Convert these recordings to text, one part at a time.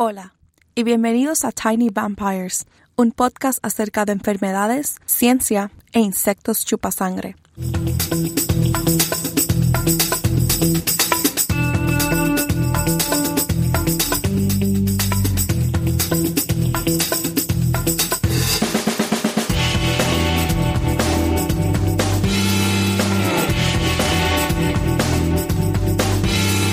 Hola y bienvenidos a Tiny Vampires, un podcast acerca de enfermedades, ciencia e insectos chupasangre.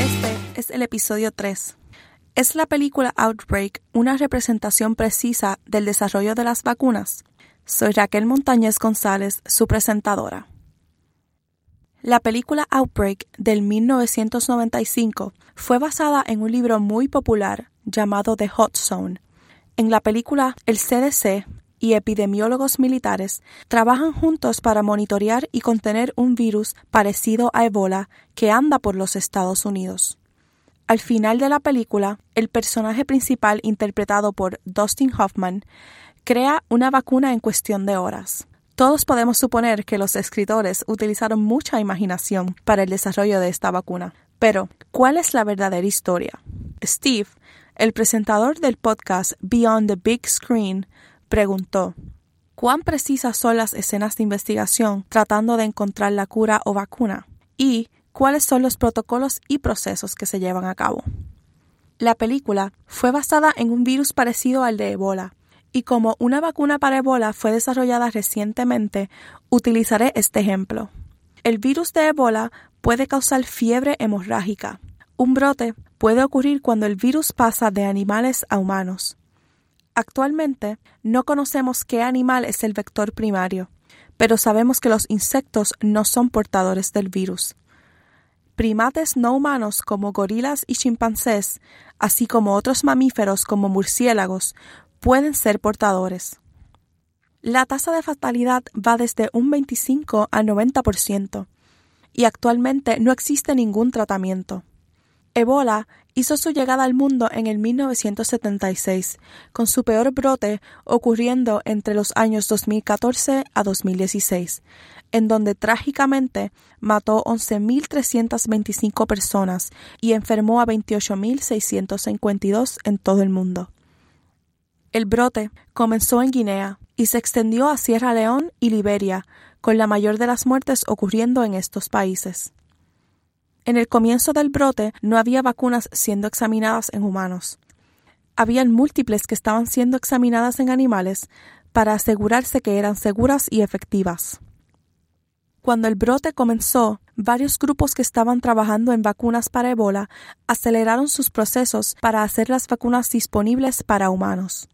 Este es el episodio 3. ¿Es la película Outbreak una representación precisa del desarrollo de las vacunas? Soy Raquel Montañez González, su presentadora. La película Outbreak del 1995 fue basada en un libro muy popular llamado The Hot Zone. En la película, el CDC y epidemiólogos militares trabajan juntos para monitorear y contener un virus parecido a Ebola que anda por los Estados Unidos. Al final de la película, el personaje principal interpretado por Dustin Hoffman crea una vacuna en cuestión de horas. Todos podemos suponer que los escritores utilizaron mucha imaginación para el desarrollo de esta vacuna. Pero, ¿cuál es la verdadera historia? Steve, el presentador del podcast Beyond the Big Screen, preguntó ¿Cuán precisas son las escenas de investigación tratando de encontrar la cura o vacuna? Y cuáles son los protocolos y procesos que se llevan a cabo. La película fue basada en un virus parecido al de Ebola, y como una vacuna para Ebola fue desarrollada recientemente, utilizaré este ejemplo. El virus de Ebola puede causar fiebre hemorrágica. Un brote puede ocurrir cuando el virus pasa de animales a humanos. Actualmente no conocemos qué animal es el vector primario, pero sabemos que los insectos no son portadores del virus primates no humanos como gorilas y chimpancés, así como otros mamíferos como murciélagos, pueden ser portadores. La tasa de fatalidad va desde un 25 a 90% y actualmente no existe ningún tratamiento. Ebola hizo su llegada al mundo en el 1976, con su peor brote ocurriendo entre los años 2014 a 2016, en donde trágicamente mató 11.325 personas y enfermó a 28.652 en todo el mundo. El brote comenzó en Guinea y se extendió a Sierra León y Liberia, con la mayor de las muertes ocurriendo en estos países. En el comienzo del brote no había vacunas siendo examinadas en humanos. Habían múltiples que estaban siendo examinadas en animales para asegurarse que eran seguras y efectivas. Cuando el brote comenzó, varios grupos que estaban trabajando en vacunas para Ebola aceleraron sus procesos para hacer las vacunas disponibles para humanos.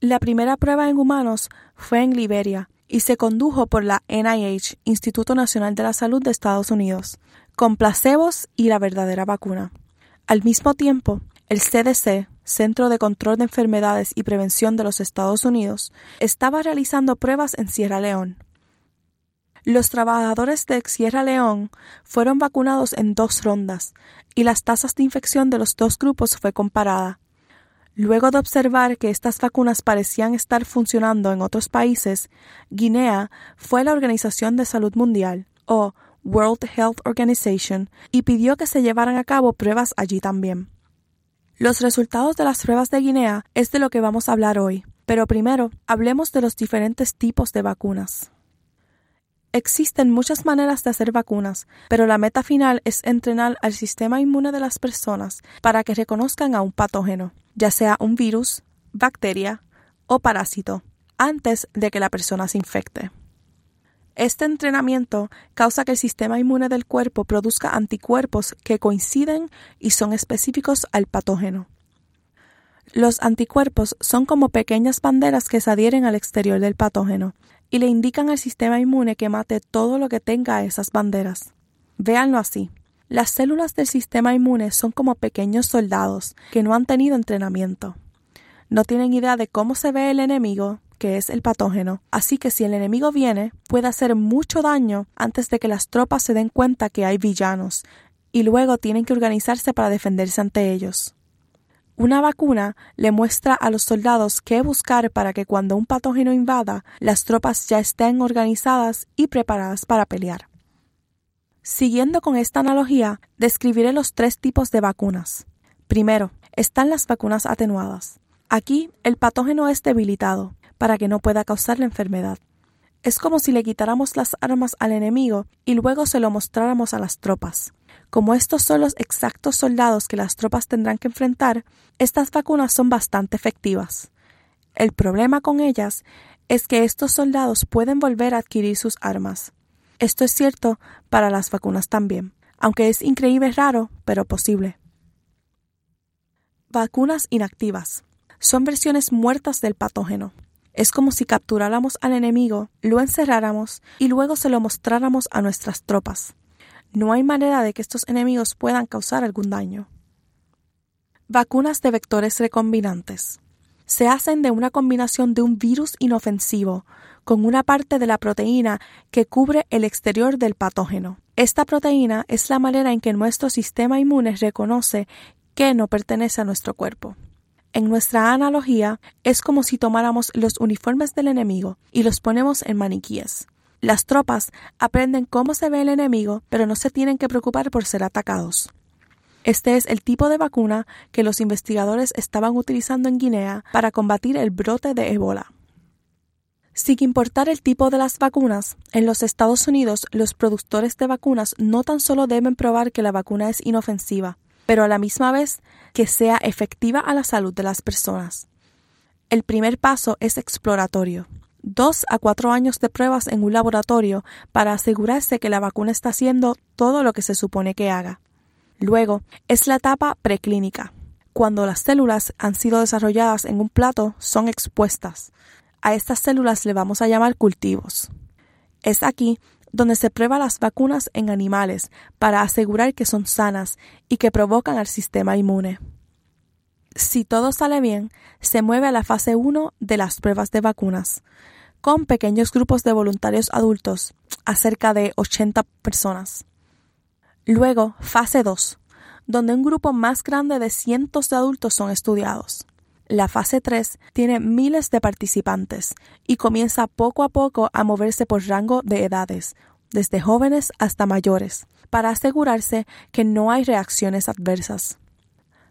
La primera prueba en humanos fue en Liberia y se condujo por la NIH, Instituto Nacional de la Salud de Estados Unidos, con placebos y la verdadera vacuna. Al mismo tiempo, el CDC, Centro de Control de Enfermedades y Prevención de los Estados Unidos, estaba realizando pruebas en Sierra León. Los trabajadores de Sierra León fueron vacunados en dos rondas y las tasas de infección de los dos grupos fue comparada. Luego de observar que estas vacunas parecían estar funcionando en otros países, Guinea fue a la Organización de Salud Mundial, o World Health Organization, y pidió que se llevaran a cabo pruebas allí también. Los resultados de las pruebas de Guinea es de lo que vamos a hablar hoy, pero primero hablemos de los diferentes tipos de vacunas. Existen muchas maneras de hacer vacunas, pero la meta final es entrenar al sistema inmune de las personas para que reconozcan a un patógeno, ya sea un virus, bacteria o parásito, antes de que la persona se infecte. Este entrenamiento causa que el sistema inmune del cuerpo produzca anticuerpos que coinciden y son específicos al patógeno. Los anticuerpos son como pequeñas banderas que se adhieren al exterior del patógeno y le indican al sistema inmune que mate todo lo que tenga esas banderas. Véanlo así. Las células del sistema inmune son como pequeños soldados que no han tenido entrenamiento. No tienen idea de cómo se ve el enemigo, que es el patógeno, así que si el enemigo viene, puede hacer mucho daño antes de que las tropas se den cuenta que hay villanos, y luego tienen que organizarse para defenderse ante ellos. Una vacuna le muestra a los soldados qué buscar para que cuando un patógeno invada, las tropas ya estén organizadas y preparadas para pelear. Siguiendo con esta analogía, describiré los tres tipos de vacunas. Primero, están las vacunas atenuadas. Aquí el patógeno es debilitado, para que no pueda causar la enfermedad. Es como si le quitáramos las armas al enemigo y luego se lo mostráramos a las tropas. Como estos son los exactos soldados que las tropas tendrán que enfrentar, estas vacunas son bastante efectivas. El problema con ellas es que estos soldados pueden volver a adquirir sus armas. Esto es cierto para las vacunas también, aunque es increíble raro, pero posible. Vacunas inactivas. Son versiones muertas del patógeno. Es como si capturáramos al enemigo, lo encerráramos y luego se lo mostráramos a nuestras tropas. No hay manera de que estos enemigos puedan causar algún daño. Vacunas de vectores recombinantes. Se hacen de una combinación de un virus inofensivo con una parte de la proteína que cubre el exterior del patógeno. Esta proteína es la manera en que nuestro sistema inmune reconoce que no pertenece a nuestro cuerpo. En nuestra analogía, es como si tomáramos los uniformes del enemigo y los ponemos en maniquíes. Las tropas aprenden cómo se ve el enemigo, pero no se tienen que preocupar por ser atacados. Este es el tipo de vacuna que los investigadores estaban utilizando en Guinea para combatir el brote de ébola. Sin importar el tipo de las vacunas, en los Estados Unidos los productores de vacunas no tan solo deben probar que la vacuna es inofensiva, pero a la misma vez que sea efectiva a la salud de las personas. El primer paso es exploratorio. Dos a cuatro años de pruebas en un laboratorio para asegurarse que la vacuna está haciendo todo lo que se supone que haga. Luego es la etapa preclínica. Cuando las células han sido desarrolladas en un plato, son expuestas. A estas células le vamos a llamar cultivos. Es aquí donde se prueba las vacunas en animales para asegurar que son sanas y que provocan al sistema inmune. Si todo sale bien, se mueve a la fase 1 de las pruebas de vacunas, con pequeños grupos de voluntarios adultos, a cerca de 80 personas. Luego, fase 2, donde un grupo más grande de cientos de adultos son estudiados. La fase 3 tiene miles de participantes y comienza poco a poco a moverse por rango de edades, desde jóvenes hasta mayores, para asegurarse que no hay reacciones adversas.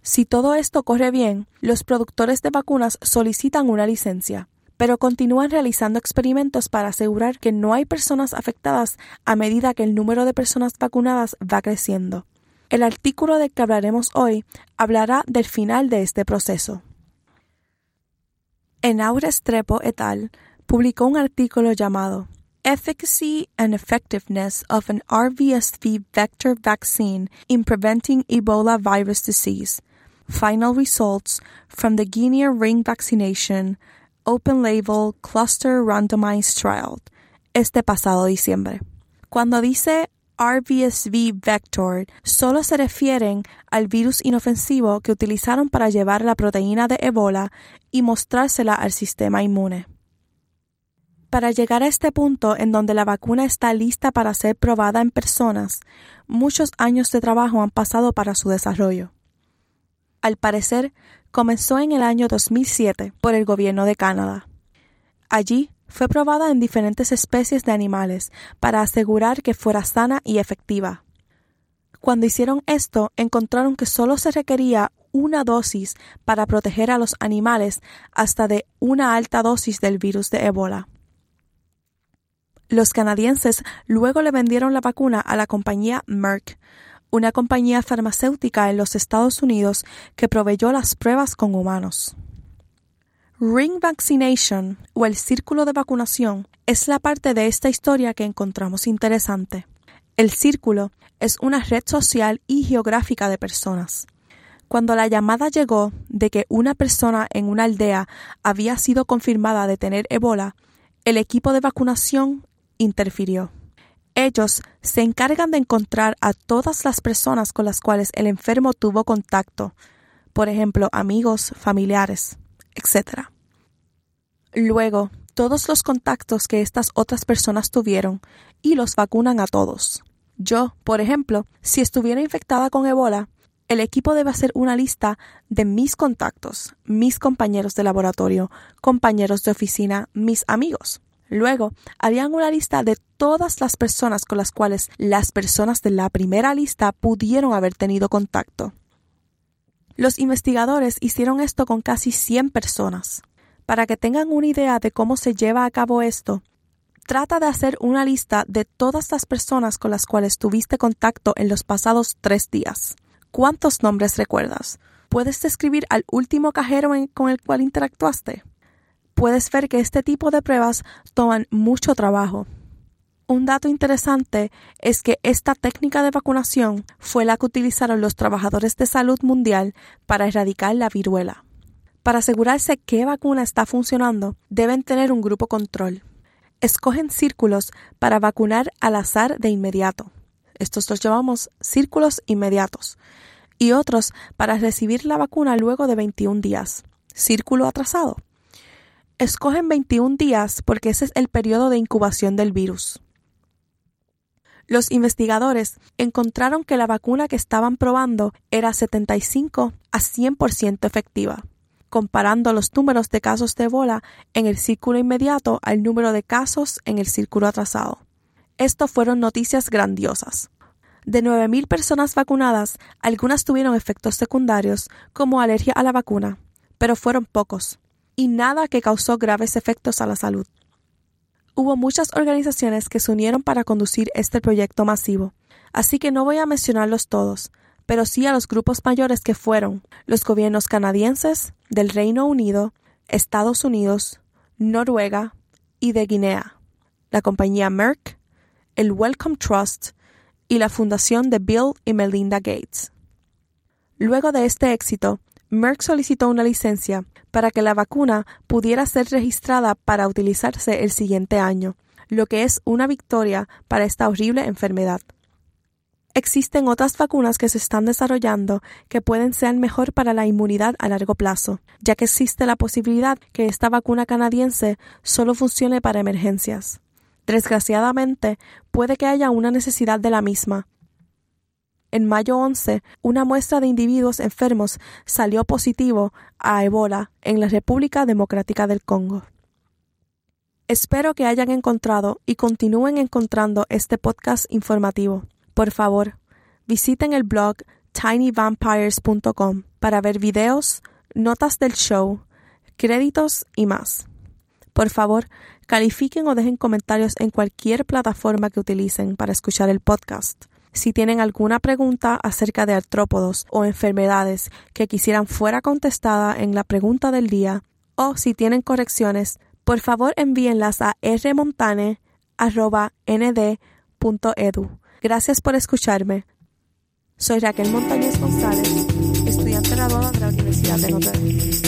Si todo esto corre bien, los productores de vacunas solicitan una licencia, pero continúan realizando experimentos para asegurar que no hay personas afectadas a medida que el número de personas vacunadas va creciendo. El artículo del que hablaremos hoy hablará del final de este proceso. Enaure Strepo et al. publicó un artículo llamado Efficacy and Effectiveness of an RVSV Vector Vaccine in Preventing Ebola Virus Disease. Final Results from the Guinea Ring Vaccination Open Label Cluster Randomized Trial este pasado diciembre. Cuando dice RVSV vector solo se refieren al virus inofensivo que utilizaron para llevar la proteína de Ebola y mostrársela al sistema inmune. Para llegar a este punto en donde la vacuna está lista para ser probada en personas, muchos años de trabajo han pasado para su desarrollo. Al parecer, comenzó en el año 2007 por el gobierno de Canadá. Allí fue probada en diferentes especies de animales para asegurar que fuera sana y efectiva. Cuando hicieron esto, encontraron que solo se requería una dosis para proteger a los animales hasta de una alta dosis del virus de ébola. Los canadienses luego le vendieron la vacuna a la compañía Merck, una compañía farmacéutica en los Estados Unidos que proveyó las pruebas con humanos. Ring Vaccination, o el círculo de vacunación, es la parte de esta historia que encontramos interesante. El círculo es una red social y geográfica de personas. Cuando la llamada llegó de que una persona en una aldea había sido confirmada de tener ebola, el equipo de vacunación interfirió. Ellos se encargan de encontrar a todas las personas con las cuales el enfermo tuvo contacto, por ejemplo, amigos, familiares, etc. Luego, todos los contactos que estas otras personas tuvieron y los vacunan a todos. Yo, por ejemplo, si estuviera infectada con ebola, el equipo debe hacer una lista de mis contactos, mis compañeros de laboratorio, compañeros de oficina, mis amigos. Luego, harían una lista de todas las personas con las cuales las personas de la primera lista pudieron haber tenido contacto. Los investigadores hicieron esto con casi 100 personas. Para que tengan una idea de cómo se lleva a cabo esto, trata de hacer una lista de todas las personas con las cuales tuviste contacto en los pasados tres días. ¿Cuántos nombres recuerdas? ¿Puedes describir al último cajero con el cual interactuaste? puedes ver que este tipo de pruebas toman mucho trabajo. Un dato interesante es que esta técnica de vacunación fue la que utilizaron los trabajadores de salud mundial para erradicar la viruela. Para asegurarse qué vacuna está funcionando, deben tener un grupo control. Escogen círculos para vacunar al azar de inmediato. Estos los llamamos círculos inmediatos. Y otros para recibir la vacuna luego de 21 días. Círculo atrasado. Escogen 21 días porque ese es el periodo de incubación del virus. Los investigadores encontraron que la vacuna que estaban probando era 75 a 100% efectiva, comparando los números de casos de Ebola en el círculo inmediato al número de casos en el círculo atrasado. Esto fueron noticias grandiosas. De 9.000 personas vacunadas, algunas tuvieron efectos secundarios como alergia a la vacuna, pero fueron pocos y nada que causó graves efectos a la salud. Hubo muchas organizaciones que se unieron para conducir este proyecto masivo, así que no voy a mencionarlos todos, pero sí a los grupos mayores que fueron los gobiernos canadienses, del Reino Unido, Estados Unidos, Noruega y de Guinea, la compañía Merck, el Wellcome Trust y la fundación de Bill y Melinda Gates. Luego de este éxito, Merck solicitó una licencia para que la vacuna pudiera ser registrada para utilizarse el siguiente año, lo que es una victoria para esta horrible enfermedad. Existen otras vacunas que se están desarrollando que pueden ser mejor para la inmunidad a largo plazo, ya que existe la posibilidad que esta vacuna canadiense solo funcione para emergencias. Desgraciadamente, puede que haya una necesidad de la misma, en mayo 11, una muestra de individuos enfermos salió positivo a Ebola en la República Democrática del Congo. Espero que hayan encontrado y continúen encontrando este podcast informativo. Por favor, visiten el blog tinyvampires.com para ver videos, notas del show, créditos y más. Por favor, califiquen o dejen comentarios en cualquier plataforma que utilicen para escuchar el podcast. Si tienen alguna pregunta acerca de artrópodos o enfermedades que quisieran fuera contestada en la pregunta del día, o si tienen correcciones, por favor envíenlas a rmontane.nd.edu. Gracias por escucharme. Soy Raquel Montañez González, estudiante graduada de la Universidad de Notre Dame.